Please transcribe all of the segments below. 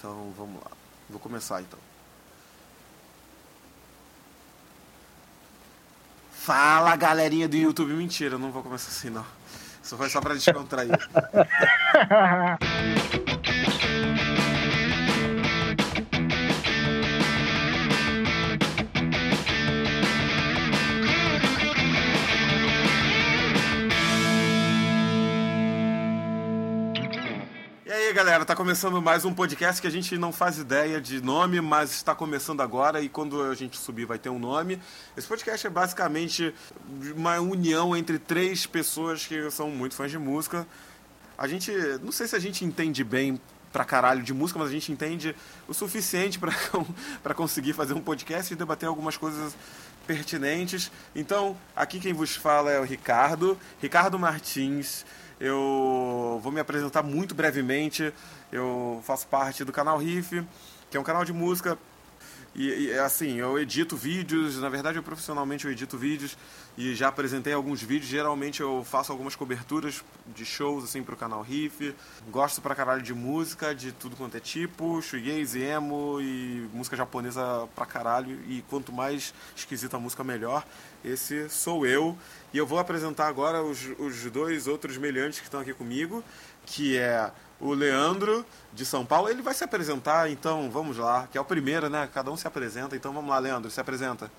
Então vamos lá. Vou começar então. Fala galerinha do YouTube. Mentira, não vou começar assim não. Isso foi só pra descontrair. galera, tá começando mais um podcast que a gente não faz ideia de nome, mas está começando agora e quando a gente subir vai ter um nome. Esse podcast é basicamente uma união entre três pessoas que são muito fãs de música. A gente, não sei se a gente entende bem pra caralho de música, mas a gente entende o suficiente para conseguir fazer um podcast e debater algumas coisas pertinentes. Então, aqui quem vos fala é o Ricardo, Ricardo Martins. Eu vou me apresentar muito brevemente. Eu faço parte do canal Riff, que é um canal de música. E, e, assim, eu edito vídeos, na verdade eu profissionalmente eu edito vídeos e já apresentei alguns vídeos. Geralmente eu faço algumas coberturas de shows assim pro canal Riff. Gosto pra caralho de música, de tudo quanto é tipo, shoegaze, emo e música japonesa pra caralho. E quanto mais esquisita a música, melhor. Esse sou eu. E eu vou apresentar agora os, os dois outros meliantes que estão aqui comigo, que é o Leandro, de São Paulo. Ele vai se apresentar, então vamos lá, que é o primeiro, né? Cada um se apresenta, então vamos lá, Leandro, se apresenta.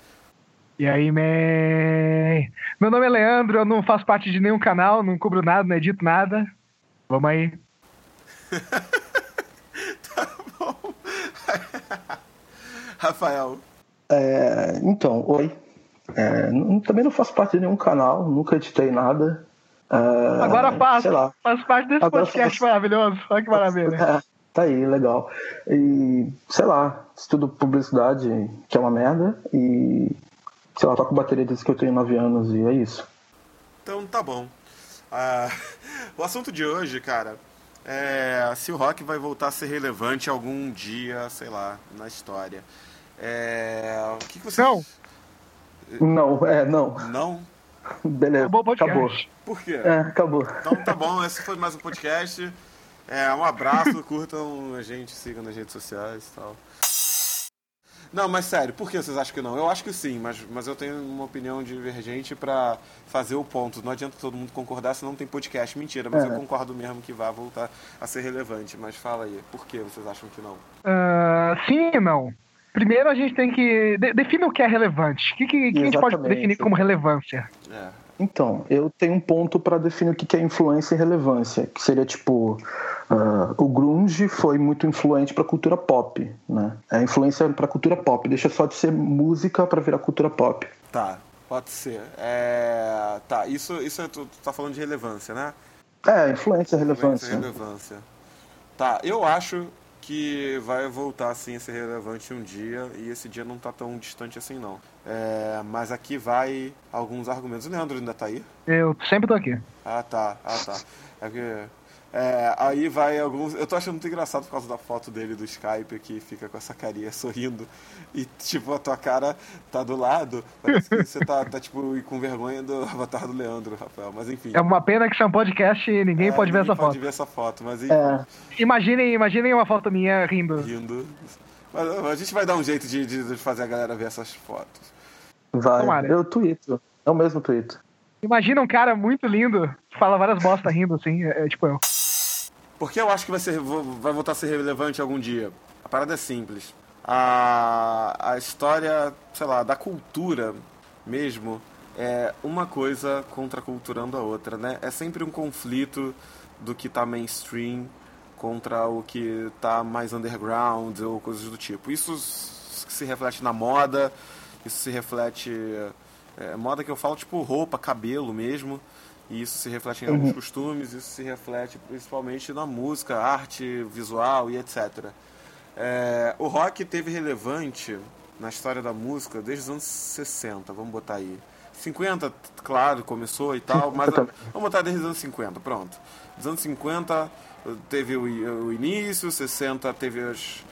E aí, man? Meu nome é Leandro, eu não faço parte de nenhum canal, não cubro nada, não edito nada. Vamos aí. tá bom. Rafael. É, então, oi. É, também não faço parte de nenhum canal, nunca editei nada. É, Agora faço, faz parte desse Agora podcast faço... maravilhoso. Olha que maravilha. É, tá aí, legal. E, sei lá, estudo publicidade, que é uma merda, e, sei lá, toco bateria desde que eu tenho 9 anos, e é isso. Então tá bom. Uh, o assunto de hoje, cara, é se o rock vai voltar a ser relevante algum dia, sei lá, na história. É, o que, que você... Não! Não, é, não. Não? Beleza. Acabou. acabou. Por quê? É, acabou. Então tá bom, esse foi mais um podcast. É, um abraço, curtam a gente, sigam nas redes sociais e tal. Não, mas sério, por que vocês acham que não? Eu acho que sim, mas, mas eu tenho uma opinião divergente para fazer o ponto. Não adianta todo mundo concordar se não tem podcast. Mentira, mas é. eu concordo mesmo que vai voltar a ser relevante. Mas fala aí, por que vocês acham que não? Uh, sim e não. Primeiro a gente tem que. De, define o que é relevante. O que, que, que a gente pode definir como relevância? É. Então, eu tenho um ponto para definir o que é influência e relevância, que seria tipo. Uh, o grunge foi muito influente para a cultura pop, né? É influência para a cultura pop, deixa só de ser música para virar cultura pop. Tá, pode ser. É... Tá, isso, isso é, tu, tu tá falando de relevância, né? É, influência relevância. Influência e relevância. Tá, eu acho que vai voltar assim a ser relevante um dia e esse dia não está tão distante assim não. É, mas aqui vai alguns argumentos. O Leandro ainda está aí? Eu sempre tô aqui. Ah tá, ah tá. É que é, aí vai alguns. Eu tô achando muito engraçado por causa da foto dele do Skype que fica com essa carinha sorrindo. E tipo, a tua cara tá do lado. Parece que você tá, tá tipo com vergonha do avatar do Leandro, Rafael. Mas enfim. É uma pena que isso é um podcast e ninguém é, pode ninguém ver essa pode foto. ver essa foto, mas é. Imaginem, imaginem uma foto minha rindo. Rindo. Mas a gente vai dar um jeito de, de fazer a galera ver essas fotos. Vai. Tomara. Eu tweeto. É o mesmo tweet. Imagina um cara muito lindo, fala várias bostas rindo assim, é, é tipo eu. Porque eu acho que vai, ser, vai voltar a ser relevante algum dia. A parada é simples. A, a história, sei lá, da cultura mesmo é uma coisa contraculturando a outra, né? É sempre um conflito do que tá mainstream contra o que tá mais underground ou coisas do tipo. Isso se reflete na moda, isso se reflete. É, moda que eu falo, tipo roupa, cabelo mesmo. E isso se reflete em uhum. alguns costumes, isso se reflete principalmente na música, arte, visual e etc. É, o rock teve relevante na história da música desde os anos 60, vamos botar aí. 50, claro, começou e tal, mas vamos botar desde os anos 50, pronto. Dos anos 50 teve o, o início, 60 teve as,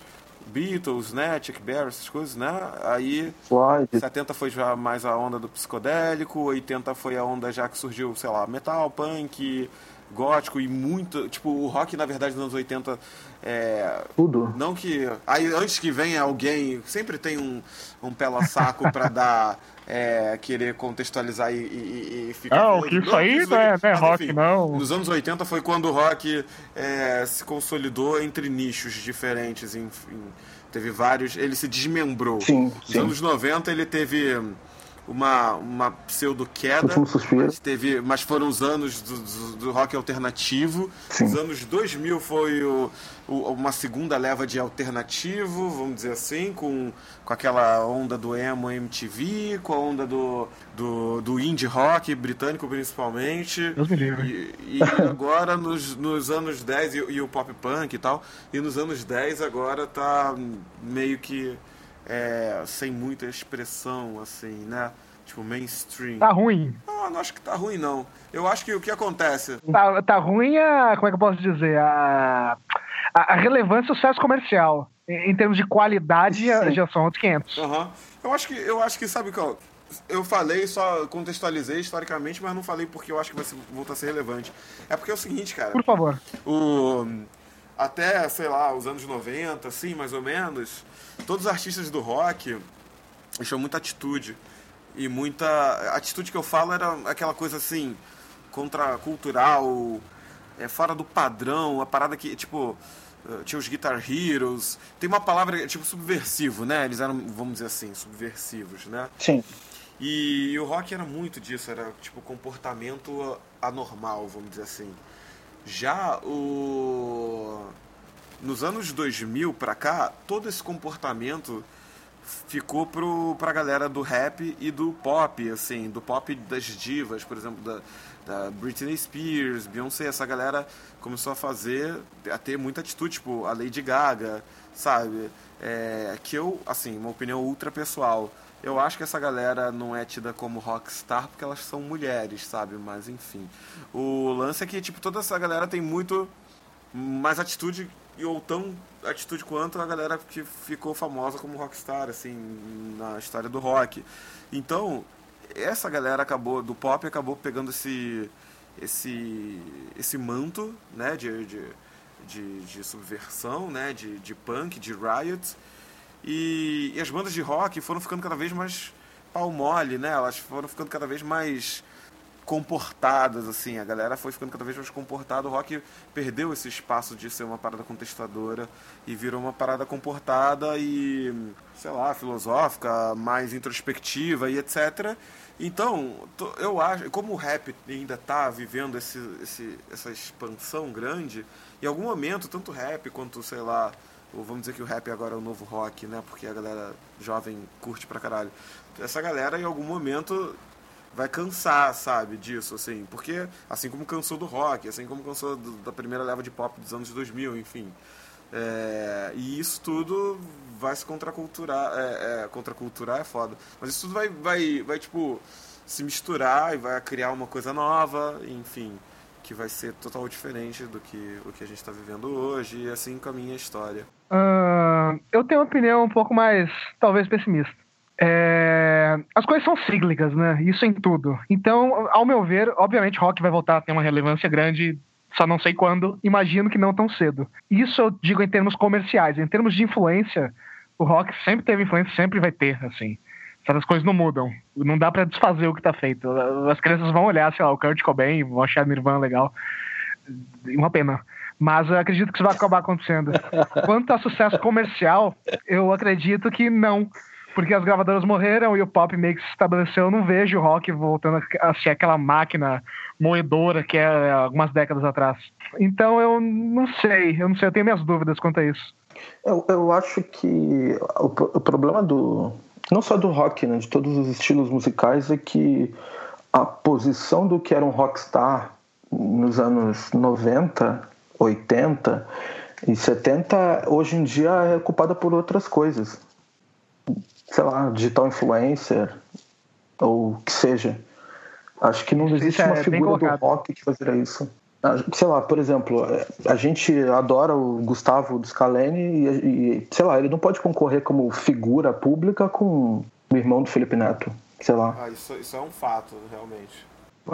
Beatles, né, Chuck Berry, essas coisas, né? Aí Floyd. 70 foi já mais a onda do psicodélico, 80 foi a onda já que surgiu, sei lá, metal, punk, gótico e muito. Tipo, o rock, na verdade, nos anos 80. É, Tudo. Não que. Aí antes que venha alguém, sempre tem um, um pela saco pra dar. É, querer contextualizar e, e, e ficar. Não, que isso aí não é, não é rock, enfim, não. Nos anos 80 foi quando o rock é, se consolidou entre nichos diferentes. Enfim, teve vários. Ele se desmembrou. Sim, Nos sim. anos 90 ele teve uma, uma pseudo queda. Último suspiro. Mas, teve, mas foram os anos do, do, do rock alternativo. Sim. Os anos 2000 foi o, o, uma segunda leva de alternativo, vamos dizer assim, com, com aquela onda do emo MTV, com a onda do, do, do indie rock britânico principalmente. Deus me livre. E, e agora nos, nos anos 10 e, e o pop punk e tal, e nos anos 10 agora tá meio que é, sem muita expressão, assim, né? Tipo, mainstream. Tá ruim. Não, não acho que tá ruim, não. Eu acho que o que acontece. Tá, tá ruim a. Como é que eu posso dizer? A, a, a relevância do sucesso comercial. Em, em termos de qualidade, Sim. já são outros 500. Aham. Eu acho que, eu acho que, sabe qual? Eu falei, só contextualizei historicamente, mas não falei porque eu acho que vai voltar a ser relevante. É porque é o seguinte, cara. Por favor. o até, sei lá, os anos 90, assim, mais ou menos, todos os artistas do rock tinham muita atitude. E muita. A atitude que eu falo era aquela coisa assim, contracultural, é, fora do padrão, a parada que, tipo. eh, Tinha os Guitar Heroes. Tem uma palavra, tipo, subversivo, né? Eles eram, vamos dizer assim, subversivos, né? Sim. E, o rock era muito disso, era tipo comportamento anormal, vamos dizer assim. Já o nos anos 2000 pra cá, todo esse comportamento ficou pro, pra galera do rap e do pop, assim, do pop das divas, por exemplo, da, da Britney Spears, Beyoncé, essa galera começou a fazer, a ter muita atitude, tipo, a Lady Gaga, sabe? É, que eu, assim, uma opinião ultra pessoal, eu acho que essa galera não é tida como rockstar porque elas são mulheres, sabe? Mas enfim. O lance é que, tipo, toda essa galera tem muito mais atitude ou tão atitude quanto a galera que ficou famosa como rockstar, assim, na história do rock. Então, essa galera acabou, do pop, acabou pegando esse esse esse manto, né, de, de, de, de subversão, né, de, de punk, de riot, e, e as bandas de rock foram ficando cada vez mais pau mole, né? Elas foram ficando cada vez mais comportadas, assim. A galera foi ficando cada vez mais comportada. O rock perdeu esse espaço de ser uma parada contestadora e virou uma parada comportada e, sei lá, filosófica, mais introspectiva e etc. Então, eu acho, como o rap ainda está vivendo esse, esse, essa expansão grande, em algum momento, tanto rap quanto, sei lá, ou vamos dizer que o rap agora é o novo rock, né? Porque a galera jovem curte pra caralho. Essa galera, em algum momento, vai cansar, sabe, disso, assim. Porque, assim como cansou do rock, assim como cansou do- da primeira leva de pop dos anos 2000, enfim. É, e isso tudo vai se contraculturar. É, é, contraculturar é foda. Mas isso tudo vai, vai, vai, tipo, se misturar e vai criar uma coisa nova, enfim. Que vai ser total diferente do que o que a gente está vivendo hoje. E assim caminha a história. Eu tenho uma opinião um pouco mais, talvez, pessimista. É, as coisas são cíclicas, né? Isso em tudo. Então, ao meu ver, obviamente, rock vai voltar a ter uma relevância grande, só não sei quando. Imagino que não tão cedo. Isso eu digo em termos comerciais. Em termos de influência, o rock sempre teve influência, sempre vai ter, assim. Essas coisas não mudam. Não dá pra desfazer o que tá feito. As crianças vão olhar, sei lá, o Kurt Cobain, vão achar Nirvana legal. Uma pena. Mas eu acredito que isso vai acabar acontecendo. Quanto a sucesso comercial, eu acredito que não. Porque as gravadoras morreram e o pop meio que se estabeleceu. Eu não vejo o rock voltando a ser aquela máquina moedora que é algumas décadas atrás. Então eu não sei, eu não sei, eu tenho minhas dúvidas quanto a isso. Eu, eu acho que o, o problema do. Não só do rock, né? De todos os estilos musicais, é que a posição do que era um rockstar nos anos 90, 80 e 70, hoje em dia é ocupada por outras coisas. Sei lá, digital influencer, ou o que seja. Acho que não Isso existe é uma figura do rock que fazia isso. Ah, Sei lá, por exemplo, a gente adora o Gustavo Scalene e, e, sei lá, ele não pode concorrer como figura pública com o irmão do Felipe Neto. Sei lá. Ah, isso, isso é um fato, realmente.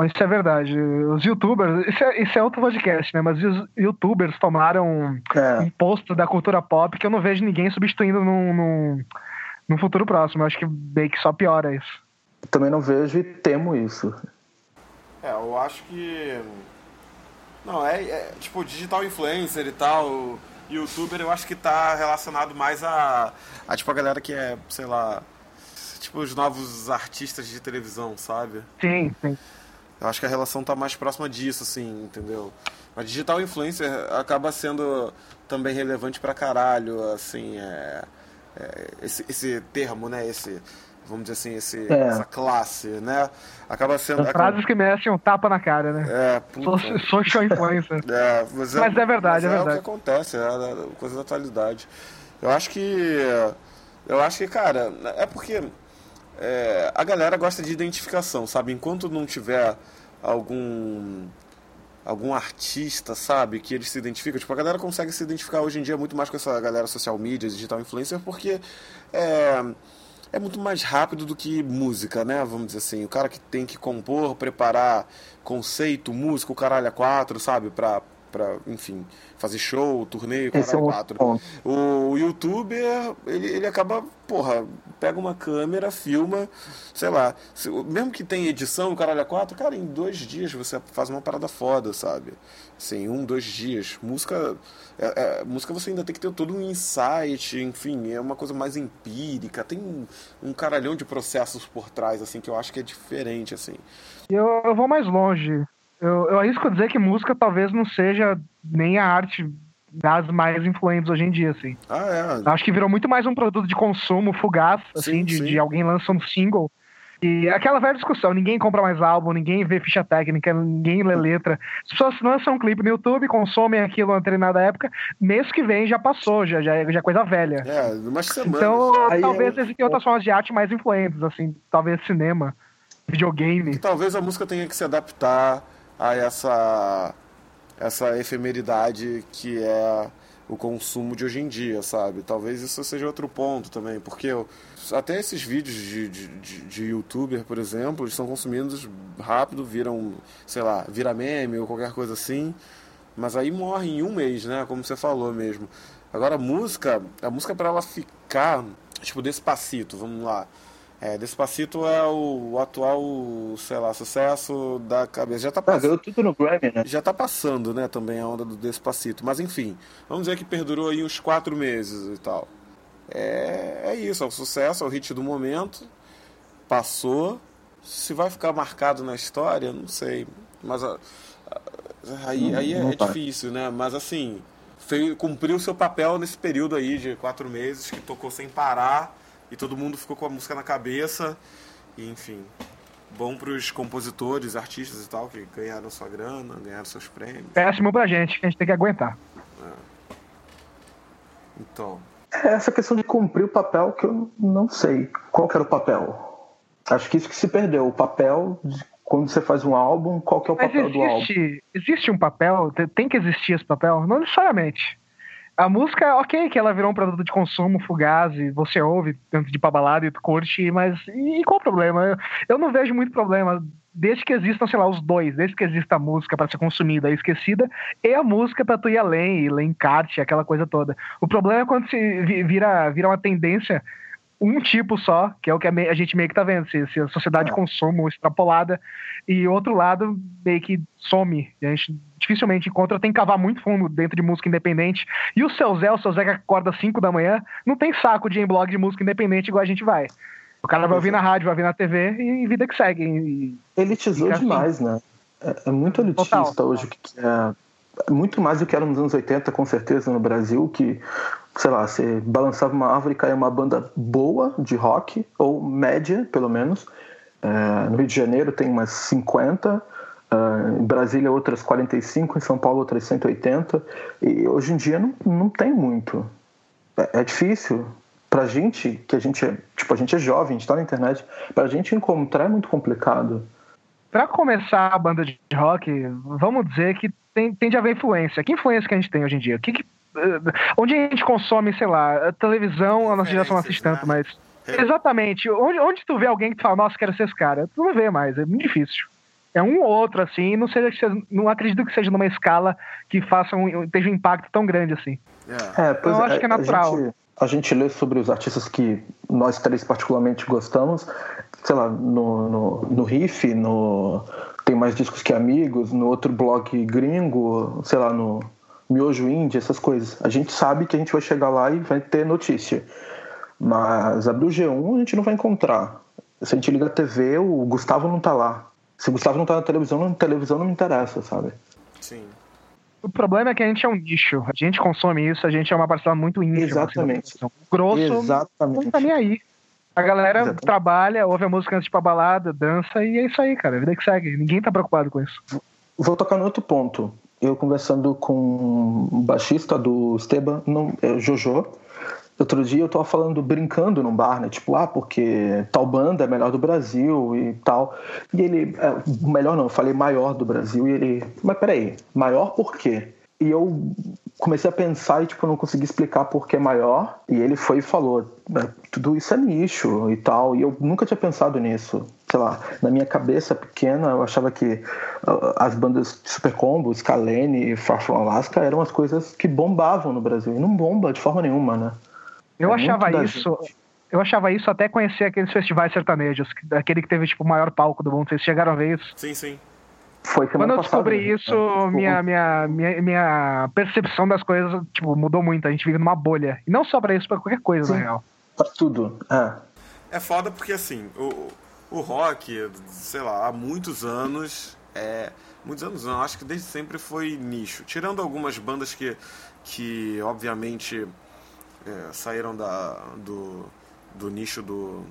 Isso é verdade. Os youtubers, isso é, isso é outro podcast, né? Mas os youtubers tomaram é. um posto da cultura pop que eu não vejo ninguém substituindo num, num, num futuro próximo. Eu acho que meio que só piora isso. Também não vejo e temo isso. É, eu acho que. Não, é, é tipo, digital influencer e tal. Youtuber eu acho que tá relacionado mais a, a tipo a galera que é, sei lá, tipo os novos artistas de televisão, sabe? Sim, sim. Eu acho que a relação tá mais próxima disso, assim, entendeu? Mas digital influencer acaba sendo também relevante pra caralho, assim, é, é esse, esse termo, né? Esse, vamos dizer assim, esse, é. essa classe, né? Acaba sendo. As frases que merecem um tapa na cara, né? É, puta. Social influencer. é, mas, é, mas é verdade, mas é, é verdade. o que acontece, é a coisa da atualidade. Eu acho que. Eu acho que, cara, é porque é, a galera gosta de identificação, sabe? Enquanto não tiver algum algum artista, sabe, que eles se identificam. Tipo, a galera consegue se identificar hoje em dia muito mais com essa galera social media, digital influencer, porque é, é muito mais rápido do que música, né? Vamos dizer assim. O cara que tem que compor, preparar conceito, música, o caralho a quatro, sabe? Pra, pra enfim, fazer show, turnê, Esse é quatro. O youtuber, ele, ele acaba, porra, pega uma câmera, filma, sei lá, se, mesmo que tenha edição, o caralho a quatro, cara, em dois dias você faz uma parada foda, sabe? Assim, um, dois dias. Música, é, é, música você ainda tem que ter todo um insight, enfim, é uma coisa mais empírica, tem um, um caralhão de processos por trás, assim, que eu acho que é diferente, assim. Eu, eu vou mais longe. Eu, eu arrisco dizer que música talvez não seja nem a arte das mais influentes hoje em dia, assim. Ah, é. Acho que virou muito mais um produto de consumo fugaz, assim, sim, de, sim. de alguém lança um single. E aquela velha discussão, ninguém compra mais álbum, ninguém vê ficha técnica, ninguém lê letra. As pessoas lançam um clipe no YouTube, consomem aquilo na determinada época, mês que vem já passou, já, já, já é coisa velha. É, umas semanas. Então, Aí talvez é... existem outras formas de arte mais influentes, assim, talvez cinema, videogame. E talvez a música tenha que se adaptar a essa, essa efemeridade que é o consumo de hoje em dia, sabe? Talvez isso seja outro ponto também, porque eu, até esses vídeos de, de, de, youtuber, por exemplo, são consumidos rápido, viram, sei lá, vira meme ou qualquer coisa assim, mas aí morre em um mês, né? Como você falou mesmo. Agora a música, a música para ela ficar, tipo, despacito, vamos lá. É, Despacito é o, atual, sei lá, sucesso da cabeça. Já tá passando. Ah, tudo no Grammy, né? Já tá passando, né, também a onda do Despacito. Mas enfim, vamos dizer que perdurou aí uns quatro meses e tal. É, é isso, é o sucesso, é o hit do momento. Passou. Se vai ficar marcado na história, não sei. Mas a, a, aí, aí é, é difícil, né? Mas assim, fez, cumpriu o seu papel nesse período aí de quatro meses, que tocou sem parar e todo mundo ficou com a música na cabeça. E, enfim, bom para os compositores, artistas e tal, que ganharam sua grana, ganharam seus prêmios. Péssimo pra gente, que a gente tem que aguentar. É. Então. É essa questão de cumprir o papel que eu não sei. Qual que era o papel? Acho que isso que se perdeu. O papel de quando você faz um álbum, qual que é o Mas papel existe, do álbum? Existe um papel? Tem que existir esse papel? Não necessariamente. A música, ok, que ela virou um produto de consumo fugaz e você ouve tanto de balada e curte, mas e, qual o problema? Eu, eu não vejo muito problema desde que existam, sei lá, os dois, desde que exista a música para ser consumida e esquecida, e a música para tu ir além, e ler encarte, aquela coisa toda. O problema é quando se vira, vira uma tendência um tipo só, que é o que a gente meio que tá vendo, se, se a sociedade de é. consumo extrapolada, e outro lado meio que some. A gente dificilmente encontra, tem que cavar muito fundo dentro de música independente. E o seu Zé, o seu Zé que acorda às 5 da manhã, não tem saco de ir em blog de música independente igual a gente vai. O cara vai ouvir na rádio, vai ouvir na TV e vida que segue. E, Elitizou assim. demais, né? É, é muito elitista Total. hoje, que é muito mais do que era nos anos 80, com certeza, no Brasil, que sei lá, você balançava uma árvore e caía uma banda boa de rock, ou média, pelo menos. É, no Rio de Janeiro tem umas 50, Uh, em Brasília outras 45, em São Paulo outras 180 e hoje em dia não, não tem muito é, é difícil pra gente que a gente é tipo a gente é jovem, a gente tá na internet pra gente encontrar é muito complicado para começar a banda de rock vamos dizer que tem, tende a haver influência que influência que a gente tem hoje em dia? que, que onde a gente consome, sei lá, televisão, a nossa geração não assiste tanto, né? mas. É. Exatamente. Onde, onde tu vê alguém que tu fala, nossa, quero ser esse cara? Tu não vê mais, é muito difícil. É um ou outro, assim, não, seja, não acredito que seja numa escala que faça um, esteja um impacto tão grande assim. É, pois então, eu acho que é natural. A gente, a gente lê sobre os artistas que nós três particularmente gostamos, sei lá, no, no, no Riff, no Tem Mais Discos Que Amigos, no outro blog gringo, sei lá, no Miojo Indie, essas coisas. A gente sabe que a gente vai chegar lá e vai ter notícia. Mas abrir o G1 a gente não vai encontrar. Se a gente liga a TV, o Gustavo não tá lá. Se o Gustavo não tá na televisão, na televisão não me interessa, sabe? Sim. O problema é que a gente é um nicho. A gente consome isso, a gente é uma parcela muito íntima. Assim, Exatamente. Grosso Exatamente. não tá nem aí. A galera Exatamente. trabalha, ouve a música antes de ir pra balada, dança e é isso aí, cara. A vida que segue. Ninguém tá preocupado com isso. Vou tocar no outro ponto. Eu conversando com o baixista do Esteban, não, é, Jojo, Outro dia eu tava falando, brincando num bar, né? Tipo, ah, porque tal banda é melhor do Brasil e tal. E ele, é, melhor não, eu falei maior do Brasil. E ele, mas peraí, maior por quê? E eu comecei a pensar e, tipo, não consegui explicar por que é maior. E ele foi e falou, é, tudo isso é nicho e tal. E eu nunca tinha pensado nisso. Sei lá, na minha cabeça pequena, eu achava que uh, as bandas Super Combo, Scalene e Far From Alaska eram as coisas que bombavam no Brasil. E não bomba de forma nenhuma, né? Eu é achava isso. Eu achava isso até conhecer aqueles festivais sertanejos, aquele que teve tipo o maior palco do mundo. Vocês chegaram a ver isso? Sim, sim. Foi Quando eu descobri passada, isso, né? minha, minha, minha, minha percepção das coisas tipo, mudou muito. A gente vive numa bolha. E não só pra isso, pra qualquer coisa, sim. na real. Pra tudo. É. É foda porque assim, o, o rock, sei lá, há muitos anos. É, muitos anos não, acho que desde sempre foi nicho. Tirando algumas bandas que, que obviamente é, saíram da, do, do nicho do,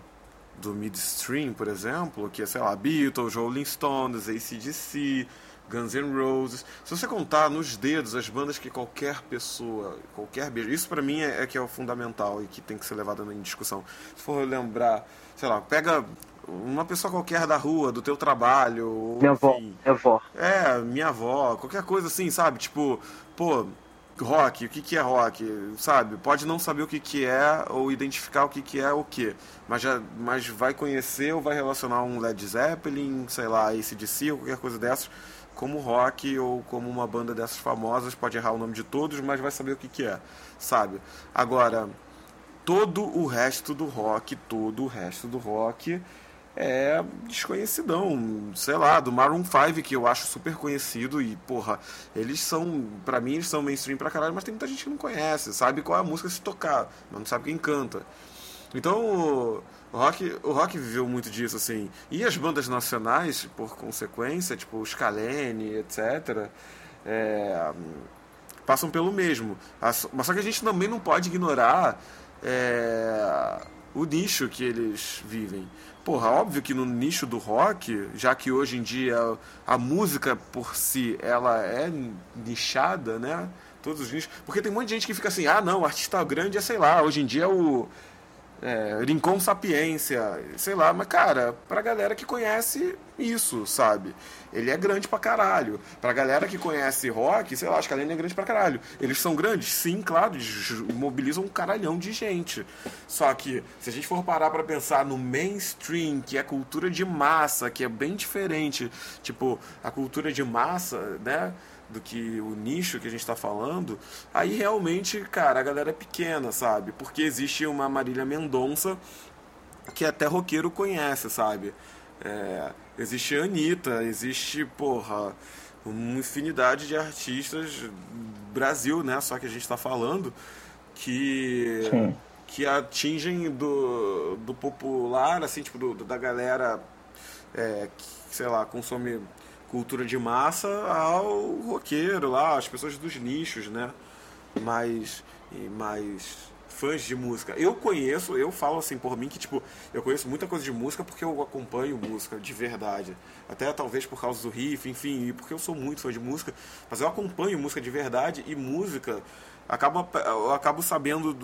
do midstream, por exemplo, que é, sei lá, Beatles, Rolling Stones, ACDC, Guns N' Roses. Se você contar nos dedos as bandas que qualquer pessoa, qualquer beijo, isso para mim é, é, que é o fundamental e que tem que ser levado em discussão. Se for lembrar, sei lá, pega uma pessoa qualquer da rua, do teu trabalho, minha enfim, avó, minha avó. É, minha avó, qualquer coisa assim, sabe? Tipo, pô, rock, o que, que é rock, sabe? Pode não saber o que, que é ou identificar o que, que é o que, mas, já, mas vai conhecer ou vai relacionar um Led Zeppelin, sei lá, ACDC ou qualquer coisa dessas, como rock ou como uma banda dessas famosas, pode errar o nome de todos, mas vai saber o que, que é, sabe? Agora, todo o resto do rock, todo o resto do rock é desconhecidão, sei lá, do Maroon 5, que eu acho super conhecido e, porra, eles são, para mim, eles são mainstream pra caralho, mas tem muita gente que não conhece, sabe qual é a música se tocar, mas não sabe quem canta. Então, o rock, o rock viveu muito disso, assim. E as bandas nacionais, por consequência, tipo o Scalene, etc., é, passam pelo mesmo. Mas só que a gente também não pode ignorar é, o nicho que eles vivem. Porra, óbvio que no nicho do rock, já que hoje em dia a música por si ela é nichada, né? Todos os nichos. Porque tem um monte de gente que fica assim, ah não, o artista grande é, sei lá, hoje em dia é o é, Rincon Sapiência, sei lá, mas cara, pra galera que conhece isso, sabe? Ele é grande pra caralho. Pra galera que conhece rock, sei lá, acho que a Lene é grande pra caralho. Eles são grandes? Sim, claro, mobilizam um caralhão de gente. Só que, se a gente for parar pra pensar no mainstream, que é cultura de massa, que é bem diferente, tipo, a cultura de massa, né? Do que o nicho que a gente está falando, aí realmente, cara, a galera é pequena, sabe? Porque existe uma Marília Mendonça que até roqueiro conhece, sabe? É, existe a Anitta, existe, porra, uma infinidade de artistas Brasil, né? Só que a gente está falando que que atingem do, do popular, assim, tipo, do, da galera é, que, sei lá, consome cultura de massa ao roqueiro lá, as pessoas dos nichos, né? Mais, mais fãs de música. Eu conheço, eu falo assim por mim que tipo, eu conheço muita coisa de música porque eu acompanho música de verdade. Até talvez por causa do riff, enfim, e porque eu sou muito fã de música, mas eu acompanho música de verdade e música acaba eu acabo sabendo,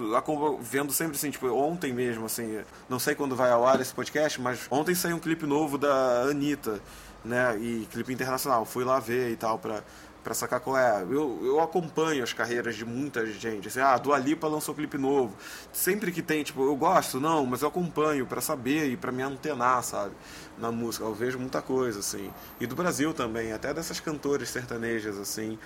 vendo sempre assim, tipo, ontem mesmo assim, não sei quando vai ao ar esse podcast, mas ontem saiu um clipe novo da Anitta né? E clipe internacional. Fui lá ver e tal pra, Pra sacar qual é. Eu, eu acompanho as carreiras de muita gente. Assim, ah, Dua Lipa lançou clipe novo. Sempre que tem, tipo, eu gosto, não, mas eu acompanho para saber e para me antenar, sabe? Na música. Eu vejo muita coisa, assim. E do Brasil também, até dessas cantoras sertanejas, assim.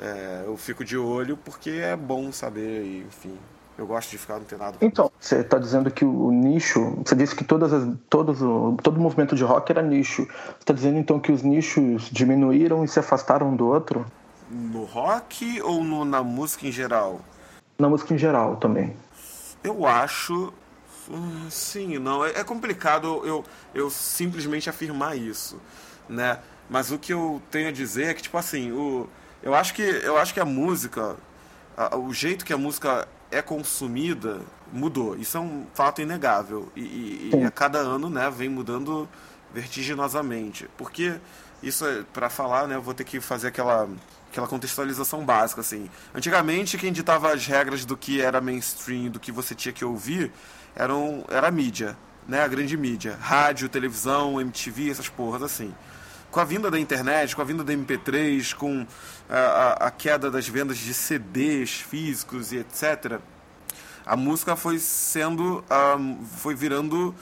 É, eu fico de olho porque é bom saber, e, enfim. Eu gosto de ficar antenado. Então, você está dizendo que o nicho. Você disse que todas as, todos, todo o movimento de rock era nicho. Você está dizendo então que os nichos diminuíram e se afastaram um do outro? No rock ou no, na música em geral? Na música em geral também. Eu acho. Hum, sim, não. É, é complicado eu, eu simplesmente afirmar isso. Né? Mas o que eu tenho a dizer é que, tipo assim, o, eu, acho que, eu acho que a música. A, o jeito que a música é consumida mudou. Isso é um fato inegável. E, e, a cada ano né, vem mudando vertiginosamente. Porque isso é para falar, né, eu vou ter que fazer aquela aquela contextualização básica assim. Antigamente quem ditava as regras do que era mainstream, do que você tinha que ouvir, eram era a mídia, né, a grande mídia, rádio, televisão, MTV, essas porras assim. Com a vinda da internet, com a vinda da MP3, com a, a queda das vendas de CDs físicos e etc., a música foi sendo, foi virando,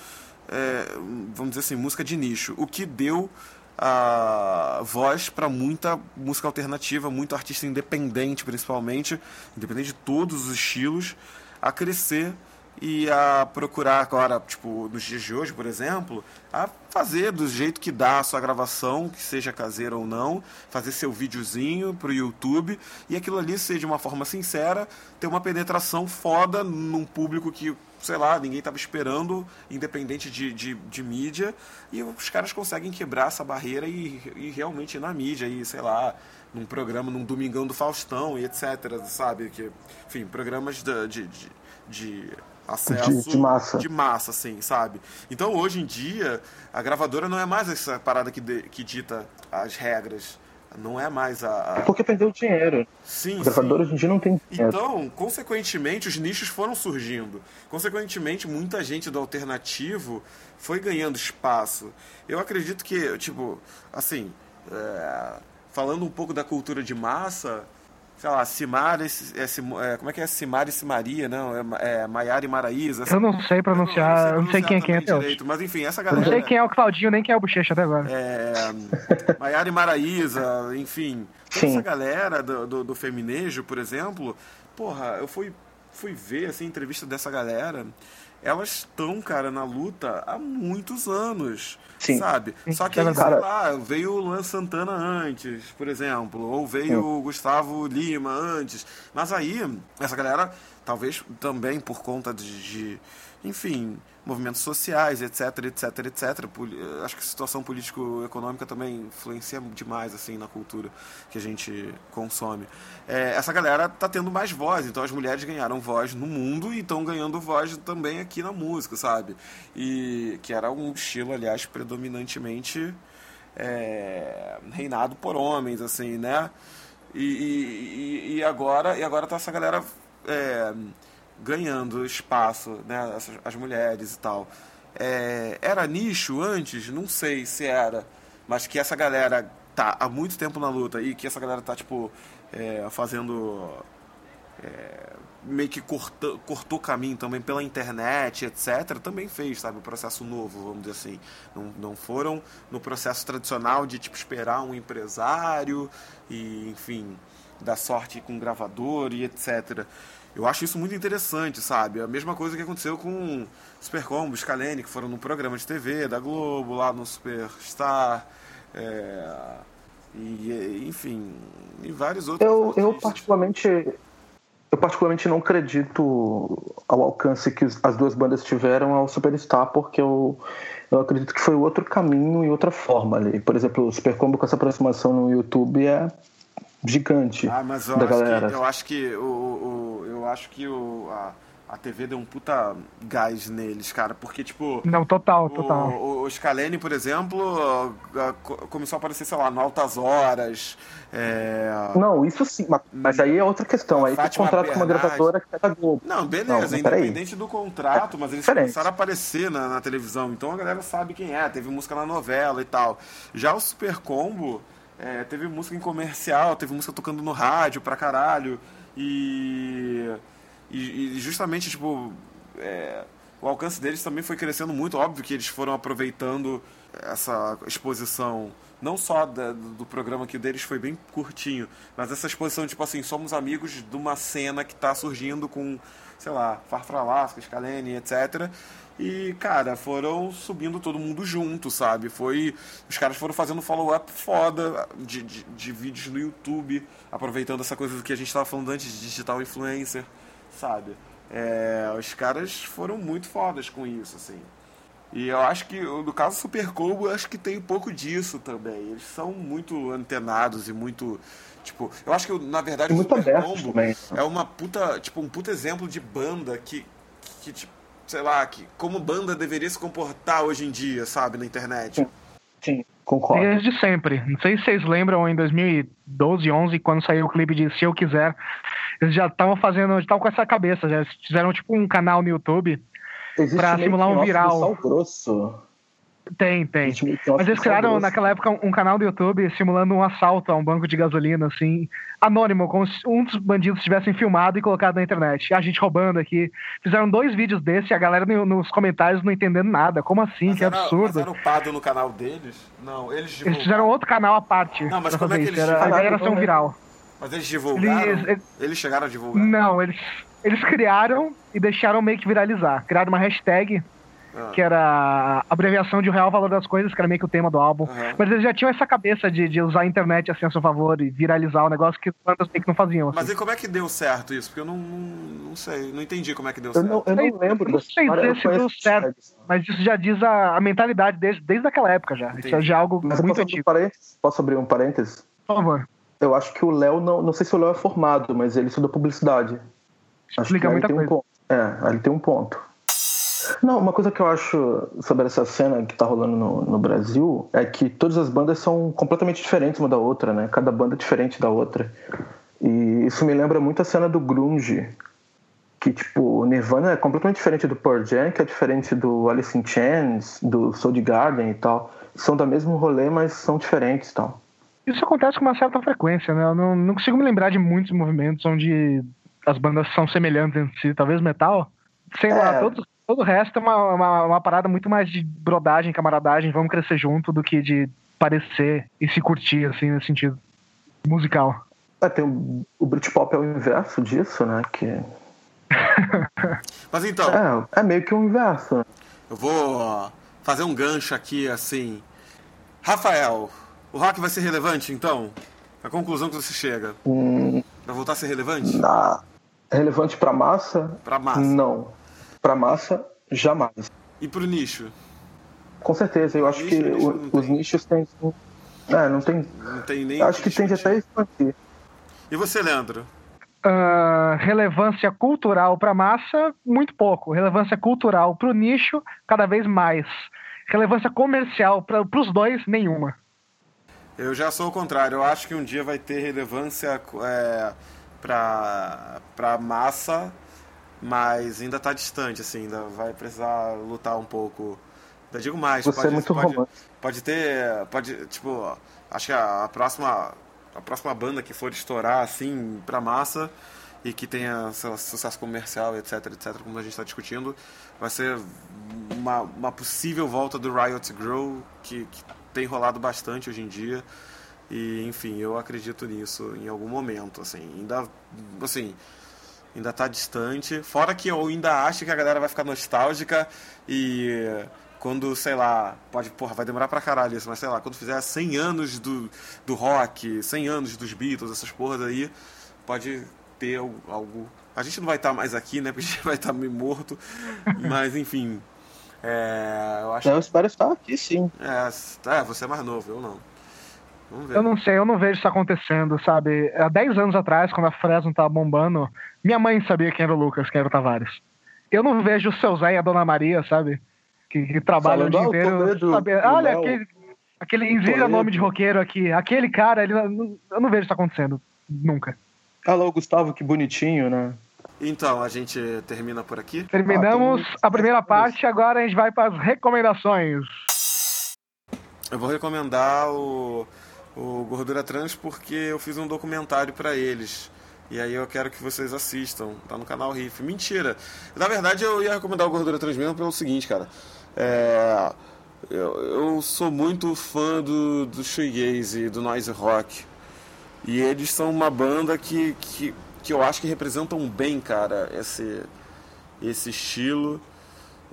é, vamos dizer assim, música de nicho, o que deu a voz para muita música alternativa, muito artista independente, principalmente, independente de todos os estilos, a crescer e a procurar agora, tipo, nos dias de hoje, por exemplo, a fazer do jeito que dá a sua gravação, que seja caseira ou não, fazer seu videozinho pro YouTube e aquilo ali seja de uma forma sincera, ter uma penetração foda num público que, sei lá, ninguém estava esperando, independente de, de, de, mídia, e os caras conseguem quebrar essa barreira e, e realmente ir na mídia, e sei lá, num programa, num Domingão do Faustão e etc, sabe? Que, enfim, programas de, de, de acesso de, de, massa. de massa, assim, sabe? Então hoje em dia a gravadora não é mais essa parada que, de, que dita as regras. Não é mais a. a... Porque perdeu dinheiro. Sim. A gravadora hoje em dia não tem dinheiro. Então, consequentemente, os nichos foram surgindo. Consequentemente, muita gente do alternativo foi ganhando espaço. Eu acredito que, tipo, assim, é... falando um pouco da cultura de massa, sei lá, Simar, esse, esse, é, como é que é Simar e Simaria, não? É, é Maiara e Maraísa. Eu não sei pronunciar, eu não sei, quem é quem é direito, Mas enfim, essa galera... Eu não sei quem é o Claudinho, nem quem é o Bochecha até agora. É, Maiara e Maraísa, enfim. Essa galera do, do, do feminejo, por exemplo, porra, eu fui, fui ver, assim, entrevista dessa galera elas estão, cara, na luta há muitos anos. Sim. Sabe? Só que aí, sei lá, veio o Luan Santana antes, por exemplo, ou veio o Gustavo Lima antes. Mas aí, essa galera, talvez também por conta de, de enfim, movimentos sociais, etc, etc, etc. Acho que a situação político-econômica também influencia demais assim na cultura que a gente consome. É, essa galera tá tendo mais voz, então as mulheres ganharam voz no mundo e estão ganhando voz também aqui na música, sabe? E que era um estilo, aliás, predominantemente é, reinado por homens, assim, né? E, e, e, agora, e agora tá essa galera é, ganhando espaço, né, as, as mulheres e tal. É, era nicho antes? Não sei se era, mas que essa galera tá há muito tempo na luta e que essa galera tá, tipo, é, fazendo. É, meio que cortou, cortou caminho também pela internet, etc., também fez, sabe, o processo novo, vamos dizer assim. Não, não foram no processo tradicional de, tipo, esperar um empresário e, enfim, dar sorte com gravador e etc. Eu acho isso muito interessante, sabe? A mesma coisa que aconteceu com Supercombo, Scalene, que foram no programa de TV da Globo, lá no Superstar. É, e, enfim, e vários outros. Eu, eu particularmente. Eu particularmente não acredito ao alcance que as duas bandas tiveram ao Superstar, porque eu, eu acredito que foi outro caminho e outra forma ali. Por exemplo, o Supercombo com essa aproximação no YouTube é gigante ah, mas eu da acho galera. Que, eu acho que o, o eu acho que o, a, a TV deu um puta gás neles, cara, porque, tipo... Não, total, total. O, o Scalene, por exemplo, começou a aparecer, sei lá, no Altas Horas, é... Não, isso sim, mas, aí é outra questão, aí tem contrato com uma gravadora que é da Globo. Não, beleza, não, independente do contrato, mas eles Diferente. começaram a aparecer na, na televisão, então a galera sabe quem é, teve música na novela e tal. Já o Super Combo É, teve música em comercial, teve música tocando no rádio pra caralho. E. E, e justamente, tipo. É, o alcance deles também foi crescendo muito. Óbvio que eles foram aproveitando essa exposição, não só da, do programa que o deles foi bem curtinho, mas essa exposição, tipo assim, somos amigos de uma cena que está surgindo com, sei lá, Farfra Alaska, Scalene, etc. E, cara, foram subindo todo mundo junto, sabe? Foi. Os caras foram fazendo follow-up foda de, de, de, vídeos no YouTube, aproveitando essa coisa que a gente estava falando antes de digital influencer, sabe? É, os caras foram muito fodas com isso, assim. E eu acho que, no caso do Super Combo, eu acho que tem um pouco disso também. Eles são muito antenados e muito. Tipo, eu acho que, na verdade, muito o Super Combo também. é uma puta. Tipo, um puta exemplo de banda que, que, tipo, sei lá, que como banda deveria se comportar hoje em dia, sabe, na internet. Sim, Sim concordo. Desde sempre. Não sei se vocês lembram, em 2012, 11, quando saiu o clipe de Se Eu Quiser, eles já estavam fazendo, já estavam com essa cabeça, já fizeram tipo um canal no YouTube Pra simular um viral. Sal grosso. Tem, tem. Mas eles criaram naquela época um canal do YouTube simulando um assalto a um banco de gasolina, assim, anônimo, como se um dos bandidos tivessem filmado e colocado na internet. A gente roubando aqui. Fizeram dois vídeos desse e a galera nos comentários não entendendo nada. Como assim? Mas que era, absurdo. Mas era upado no canal deles? Não, eles divulgaram. Eles fizeram outro canal à parte. Não, mas como é que eles era, A ideia era ser um viral. Mas eles divulgaram? Eles, eles... eles chegaram a divulgar? Não, eles, eles criaram e deixaram meio que viralizar. Criaram uma hashtag ah. que era a abreviação de o real valor das coisas, que era meio que o tema do álbum. Uhum. Mas eles já tinham essa cabeça de, de usar a internet assim a seu favor e viralizar o negócio que bandas meio que não faziam. Assim. Mas e como é que deu certo isso? Porque eu não, não, não sei, não entendi como é que deu certo. Eu não, eu não lembro Não sei dizer se deu certo, mas isso já diz a, a mentalidade desde, desde aquela época já. Entendi. Isso é já algo mas muito antigo. Um posso abrir um parênteses? Por favor. Eu acho que o Léo, não, não sei se o Léo é formado, mas ele estudou publicidade. Explica muita coisa. Um ponto. É, ele tem um ponto. Não, uma coisa que eu acho sobre essa cena que tá rolando no, no, Brasil é que todas as bandas são completamente diferentes uma da outra, né? Cada banda é diferente da outra. E isso me lembra muito a cena do grunge, que tipo, o Nirvana é completamente diferente do Pearl Jam, que é diferente do Alice in Chains, do Soundgarden e tal. São da mesmo rolê, mas são diferentes e tal. Isso acontece com uma certa frequência, né? Eu não, não consigo me lembrar de muitos movimentos onde as bandas são semelhantes entre si. Talvez metal, sei é. lá, todo, todo o resto é uma, uma, uma, parada muito mais de brodagem, camaradagem, vamos crescer junto, do que de parecer e se curtir, assim, nesse sentido musical. É, tem o, o Britpop é o inverso disso, né? Que... Mas então. É, é meio que o inverso. Eu vou fazer um gancho aqui, assim. Rafael, o rock vai ser relevante, então? A conclusão que você chega. Hum, vai voltar a ser relevante? Na... Relevante para massa? Para massa. Não. Para massa, jamais. E para o nicho? Com certeza. Eu acho nicho, que o, os nichos têm. É, não tem. Não tem nem. Acho que tende até expandir. E você, Leandro? Uh, relevância cultural para massa, muito pouco. Relevância cultural para o nicho, cada vez mais. Relevância comercial para os dois, nenhuma. Eu já sou o contrário. Eu acho que um dia vai ter relevância é, para a massa, mas ainda está distante, assim, ainda vai precisar lutar um pouco. Ainda digo mais. Você pode, é muito pode, pode ter, pode, tipo, acho que a, a, próxima, a próxima banda que for estourar, assim, para massa e que tenha lá, sucesso comercial, etc, etc, como a gente está discutindo, vai ser uma, uma possível volta do Riot Grow, que, que tem rolado bastante hoje em dia. E, enfim, eu acredito nisso em algum momento, assim. Ainda, assim, ainda tá distante. Fora que eu ainda acho que a galera vai ficar nostálgica e quando, sei lá, pode, porra, vai demorar pra caralho isso, mas sei lá, quando fizer 100 anos do, do rock, 100 anos dos Beatles, essas porras aí, pode ter algo. A gente não vai estar tá mais aqui, né? Porque a gente vai estar tá meio morto. Mas, enfim, é, eu acho eu espero estar aqui, sim. É, é, você é mais novo, eu não. Eu não sei, eu não vejo isso acontecendo, sabe? Há 10 anos atrás, quando a Fresno tava bombando, minha mãe sabia quem era o Lucas, quem era o Tavares. Eu não vejo o seu Zé e a Dona Maria, sabe? Que, que trabalham o dia inteiro. Do, sabe? Olha, Léo. aquele, aquele nome de roqueiro aqui. Aquele cara, ele, eu não vejo isso acontecendo. Nunca. Alô, Gustavo, que bonitinho, né? Então, a gente termina por aqui? Terminamos ah, a primeira parte, agora a gente vai para as recomendações. Eu vou recomendar o, o Gordura Trans porque eu fiz um documentário para eles. E aí eu quero que vocês assistam. Tá no canal Riff. Mentira. Na verdade, eu ia recomendar o Gordura Trans mesmo pelo seguinte, cara. É, eu, eu, sou muito fã do, do shoegaze e do noise rock. E eles são uma banda que, que, que eu acho que representam bem, cara, esse, esse estilo.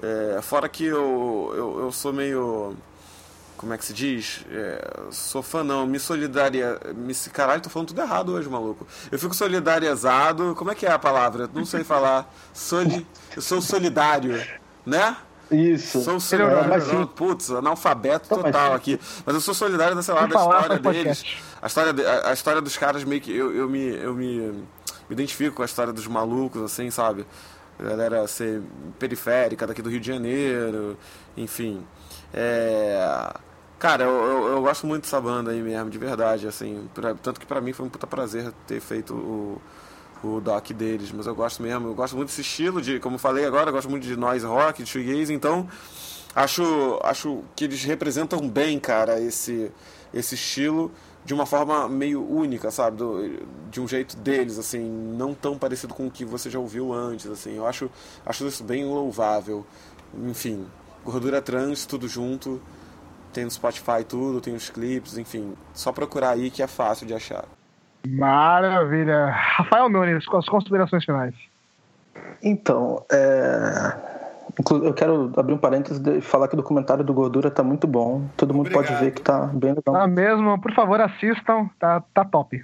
É, fora que eu, eu, eu sou meio como é que se diz? É, sou fã não, me solidaria. Me, caralho, tô falando tudo errado hoje, maluco. Eu fico solidarizado. Como é que é a palavra? Não sei falar. Soli, eu sou solidário, né? Isso. Sou solidário. Putz, analfabeto total aqui. Mas eu sou solidário, sei lá, da história deles. A história, a, a, história dos caras meio que. Eu, eu, me, eu me, me identifico com a história dos malucos, assim, sabe? Galera ser periférica daqui do Rio de Janeiro, enfim. É... Cara, eu, eu, eu, gosto muito dessa banda aí mesmo, de verdade, assim. Pra, tanto que pra mim foi um puta prazer ter feito o, o doc deles, mas eu gosto mesmo, eu gosto muito desse estilo de, como falei agora, eu gosto muito de noise rock, de shoegaze, então acho, acho que eles representam bem, cara, esse, esse estilo de uma forma meio única, sabe, Do, de um jeito deles, assim, não tão parecido com o que você já ouviu antes, assim. Eu acho, acho isso bem louvável. Enfim, gordura trans, tudo junto tem no Spotify tudo, tem os clipes, enfim. Só procurar aí que é fácil de achar. Maravilha. Rafael Nunes, com as considerações finais. Então, é... eu quero abrir um parênteses e falar que o documentário do Gordura tá muito bom. Todo mundo Obrigado. pode ver que tá bem legal. Tá mesmo, por favor, assistam, tá, tá top.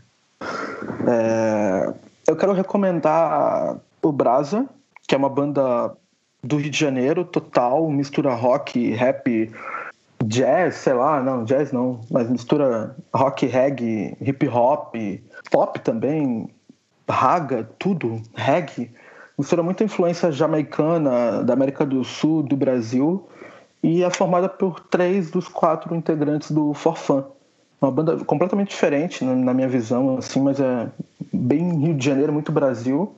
É... Eu quero recomendar o Brasa, que é uma banda do Rio de Janeiro, total, mistura rock, rap, jazz, sei lá, não, jazz não, mas mistura rock, reggae, hip hop, pop também, raga, tudo, reggae. Mistura muita influência jamaicana, da América do Sul, do Brasil, e é formada por três dos quatro integrantes do Forfã. Uma banda completamente diferente na minha visão, assim, mas é bem Rio de Janeiro, muito Brasil.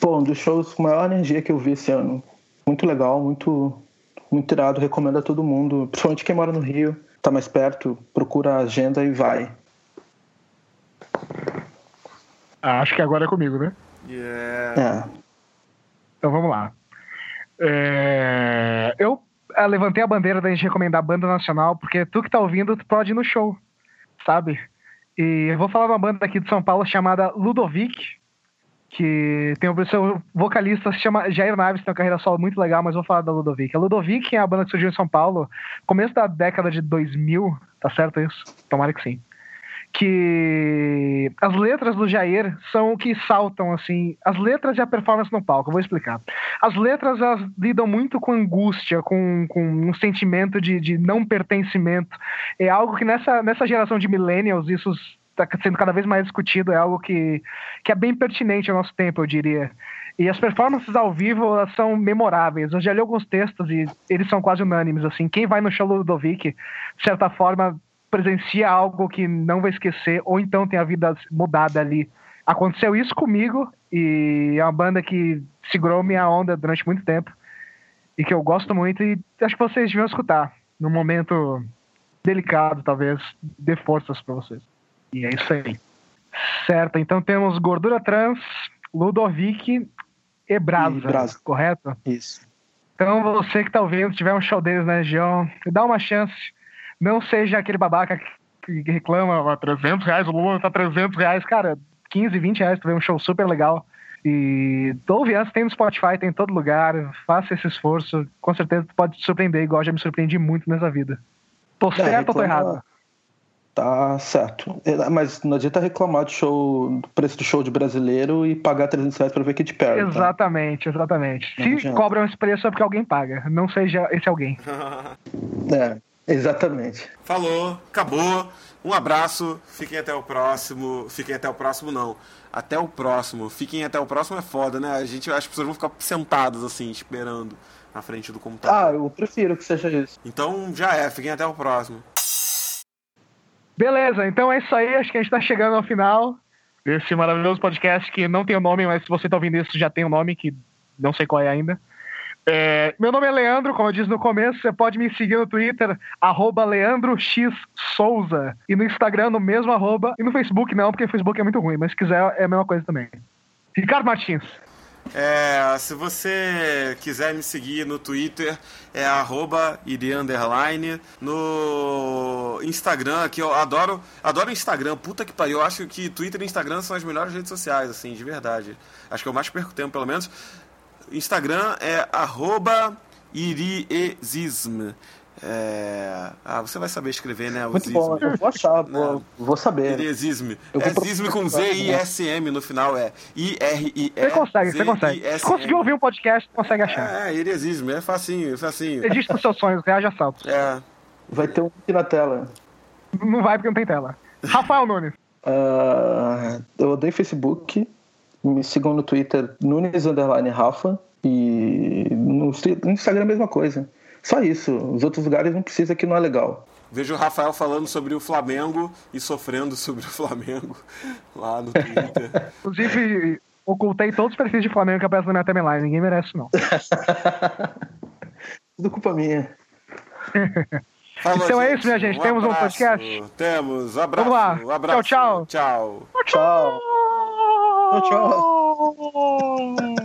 Pô, um dos shows com maior energia que eu vi esse ano. Muito legal, muito muito irado, recomendo a todo mundo, principalmente quem mora no Rio, tá mais perto, procura a agenda e vai. Ah, acho que agora é comigo, né? Yeah. É. Então vamos lá. É... Eu ah, levantei a bandeira da gente recomendar a banda nacional, porque tu que tá ouvindo, tu pode ir no show, sabe? E eu vou falar de uma banda aqui de São Paulo chamada Ludovic, que tem o seu vocalista se chama Jair Naves, tem uma carreira solo muito legal, mas vou falar da Ludovic. A Ludovic é a banda que surgiu em São Paulo, começo da década de 2000, tá certo isso? Tomara que sim. Que as letras do Jair são o que saltam, assim, as letras e a performance no palco, eu vou explicar. As letras elas lidam muito com angústia, com, com um sentimento de, de não pertencimento. É algo que nessa, nessa geração de millennials, isso está sendo cada vez mais discutido, é algo que, que é bem pertinente ao nosso tempo, eu diria. E as performances ao vivo elas são memoráveis. Eu já li alguns textos e eles são quase unânimes. Assim, quem vai no show do Ludovic, de certa forma, presencia algo que não vai esquecer, ou então tem a vida mudada ali. Aconteceu isso comigo e é uma banda que segurou minha onda durante muito tempo e que eu gosto muito e acho que vocês deviam escutar. Num momento delicado, talvez, dê forças para vocês. E é isso aí. Certo, então temos gordura trans, Ludovic e Brasa, e Brasa. correto? Isso. Então você que tá ouvindo, tiver um show deles na região, dá uma chance. Não seja aquele babaca que reclama 300 reais, o Lula tá 300 reais, cara, 15, 20 reais, tu vê um show super legal. E ouve antes, tem no Spotify, tem em todo lugar, faça esse esforço, com certeza tu pode te surpreender, igual já me surpreendi muito nessa vida. Tô é, certo ou tô errado? Tá certo. É, mas não adianta reclamar do show, do preço do show de brasileiro e pagar 300 reais pra ver Katy Perry. Tá? Exatamente, tá? exatamente. Não Se cobram esse preço é porque alguém paga. Não seja esse alguém. é, exatamente. Falou, acabou. Um abraço, fiquem até o próximo. Fiquem até o próximo, não. Até o próximo. Fiquem até o próximo é foda, né? A gente, as pessoas vão ficar sentadas assim, esperando na frente do computador. Ah, eu prefiro que seja isso. Então já é, fiquem até o próximo. Beleza, então é isso aí. Acho que a gente tá chegando ao final desse maravilhoso podcast que não tem o um nome, mas se você tá ouvindo isso já tem um nome, que não sei qual é ainda. É, meu nome é Leandro, como eu disse no começo, você pode me seguir no Twitter, arroba Leandro X Souza. E no Instagram, no mesmo arroba. E no Facebook não, porque o Facebook é muito ruim, mas se quiser é a mesma coisa também. Ricardo Martins. É, se você quiser me seguir no Twitter, é arroba. No Instagram, que eu adoro, adoro Instagram, puta que pariu. Eu acho que Twitter e Instagram são as melhores redes sociais, assim, de verdade. Acho que eu mais perco tempo, pelo menos. Instagram é arroba iriesism. É... Ah, você vai saber escrever, né? O Muito bom, eu vou achar, vou, vou saber. Iriesism. É zism com Z-I-S-M no final, é I-R-I-E. Você consegue, você consegue. Se conseguiu ouvir um podcast, consegue achar. É, iriesism, é facinho, é facinho. Existe nos seus sonhos, reage a saltos. É. Vai ter um aqui na tela. Não vai porque não tem tela. Rafael Nunes. Uh, eu odeio Facebook. Me sigam no Twitter, Nunes Underline Rafa. E no Instagram a mesma coisa. Só isso. Os outros lugares não precisa que não é legal. Vejo o Rafael falando sobre o Flamengo e sofrendo sobre o Flamengo lá no Twitter. Inclusive, ocultei todos os perfis de Flamengo que aparecem na minha timeline. Ninguém merece, não. Tudo culpa minha. Falou, então gente. é isso, minha gente. Um Temos abraço. um podcast? Temos. Abraço. Vamos lá. Abraço. Tchau, tchau. Tchau. Tchau. Tchau. tchau.